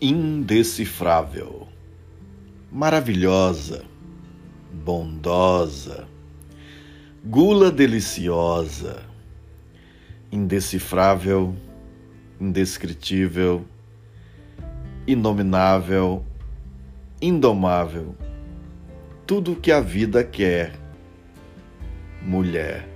indecifrável, maravilhosa, bondosa, gula deliciosa, indecifrável, indescritível, inominável, indomável, tudo o que a vida quer, mulher.